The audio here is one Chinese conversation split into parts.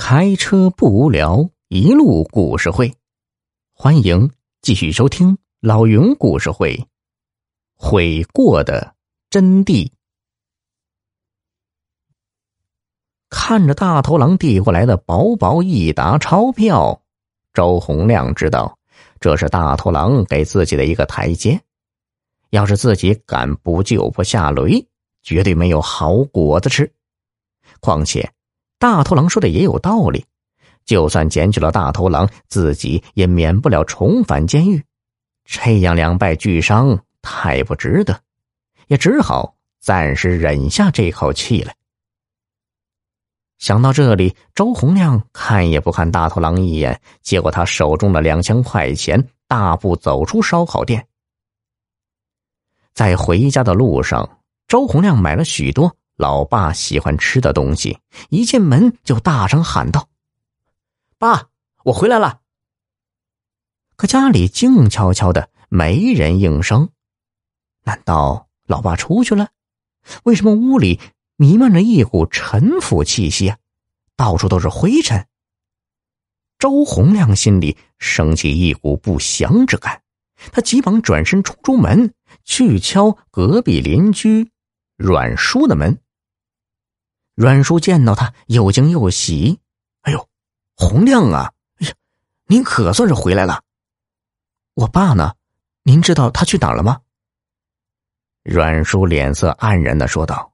开车不无聊，一路故事会，欢迎继续收听老云故事会。悔过的真谛。看着大头狼递过来的薄薄一沓钞票，周洪亮知道这是大头狼给自己的一个台阶。要是自己敢不救不下雷，绝对没有好果子吃。况且。大头狼说的也有道理，就算捡取了大头狼，自己也免不了重返监狱，这样两败俱伤太不值得，也只好暂时忍下这口气了。想到这里，周洪亮看也不看大头狼一眼，接过他手中的两千块钱，大步走出烧烤店。在回家的路上，周洪亮买了许多。老爸喜欢吃的东西，一进门就大声喊道：“爸，我回来了。”可家里静悄悄的，没人应声。难道老爸出去了？为什么屋里弥漫着一股陈腐气息啊？到处都是灰尘。周洪亮心里升起一股不祥之感，他急忙转身冲出门，去敲隔壁邻居阮叔的门。阮叔见到他，又惊又喜。“哎呦，洪亮啊！哎呀，您可算是回来了。我爸呢？您知道他去哪儿了吗？”阮叔脸色黯然的说道：“，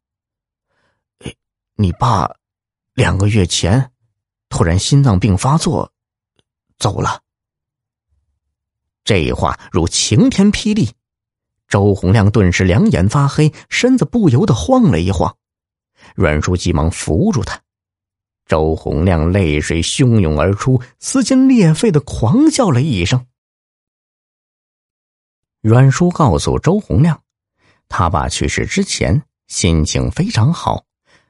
你爸两个月前突然心脏病发作，走了。”这话如晴天霹雳，周洪亮顿时两眼发黑，身子不由得晃了一晃。阮叔急忙扶住他，周洪亮泪水汹涌而出，撕心裂肺的狂笑了一声。阮叔告诉周洪亮，他爸去世之前心情非常好，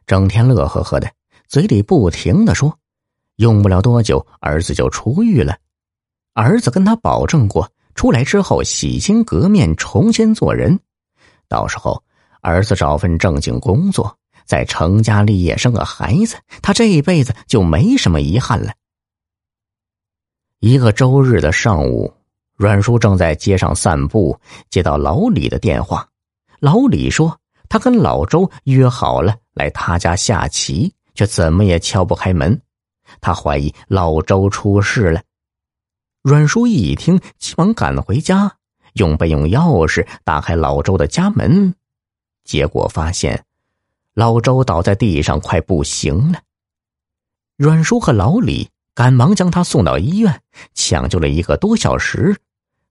整天乐呵呵的，嘴里不停的说：“用不了多久，儿子就出狱了。儿子跟他保证过，出来之后洗心革面，重新做人。到时候，儿子找份正经工作。”再成家立业，生个孩子，他这一辈子就没什么遗憾了。一个周日的上午，阮叔正在街上散步，接到老李的电话。老李说，他跟老周约好了来他家下棋，却怎么也敲不开门。他怀疑老周出事了。阮叔一听，急忙赶回家，用备用钥匙打开老周的家门，结果发现。老周倒在地上，快不行了。阮叔和老李赶忙将他送到医院，抢救了一个多小时，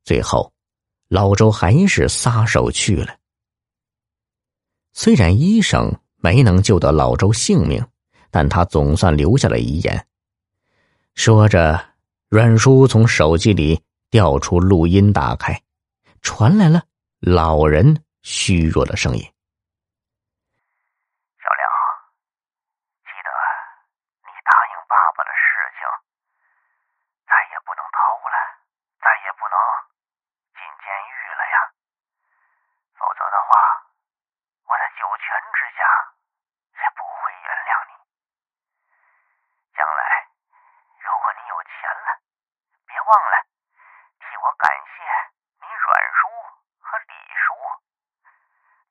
最后，老周还是撒手去了。虽然医生没能救得老周性命，但他总算留下了遗言。说着，阮叔从手机里调出录音，打开，传来了老人虚弱的声音。忘了替我感谢你阮叔和李叔，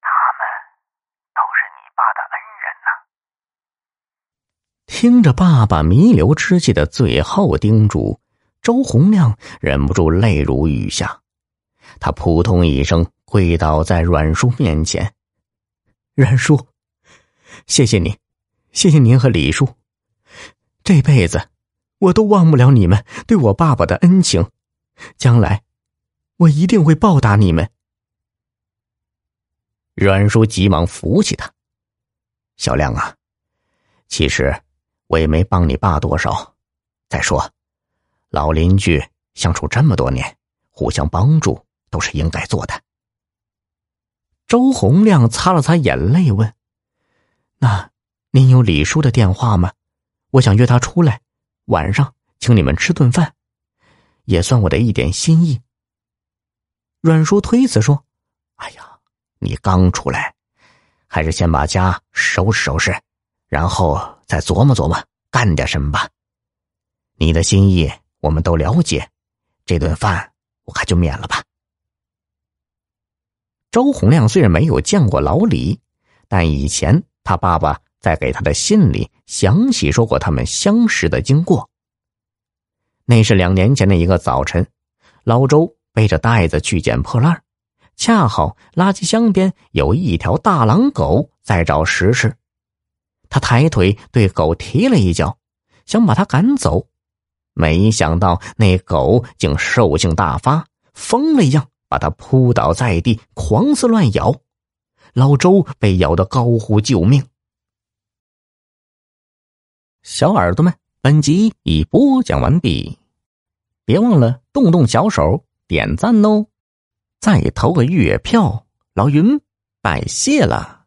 他们都是你爸的恩人呐。听着爸爸弥留之际的最后叮嘱，周洪亮忍不住泪如雨下，他扑通一声跪倒在阮叔面前：“阮叔，谢谢你，谢谢您和李叔，这辈子。”我都忘不了你们对我爸爸的恩情，将来我一定会报答你们。阮叔急忙扶起他，小亮啊，其实我也没帮你爸多少。再说，老邻居相处这么多年，互相帮助都是应该做的。周洪亮擦了擦眼泪，问：“那您有李叔的电话吗？我想约他出来。”晚上请你们吃顿饭，也算我的一点心意。阮叔推辞说：“哎呀，你刚出来，还是先把家收拾收拾，然后再琢磨琢磨干点什么吧。你的心意我们都了解，这顿饭我看就免了吧。周洪亮虽然没有见过老李，但以前他爸爸在给他的信里详细说过他们相识的经过。那是两年前的一个早晨，老周背着袋子去捡破烂，恰好垃圾箱边有一条大狼狗在找食吃。他抬腿对狗踢了一脚，想把它赶走，没想到那狗竟兽性大发，疯了一样把他扑倒在地，狂撕乱咬。老周被咬得高呼救命。小耳朵们，本集已播讲完毕，别忘了动动小手点赞哦，再投个月票，老云拜谢了。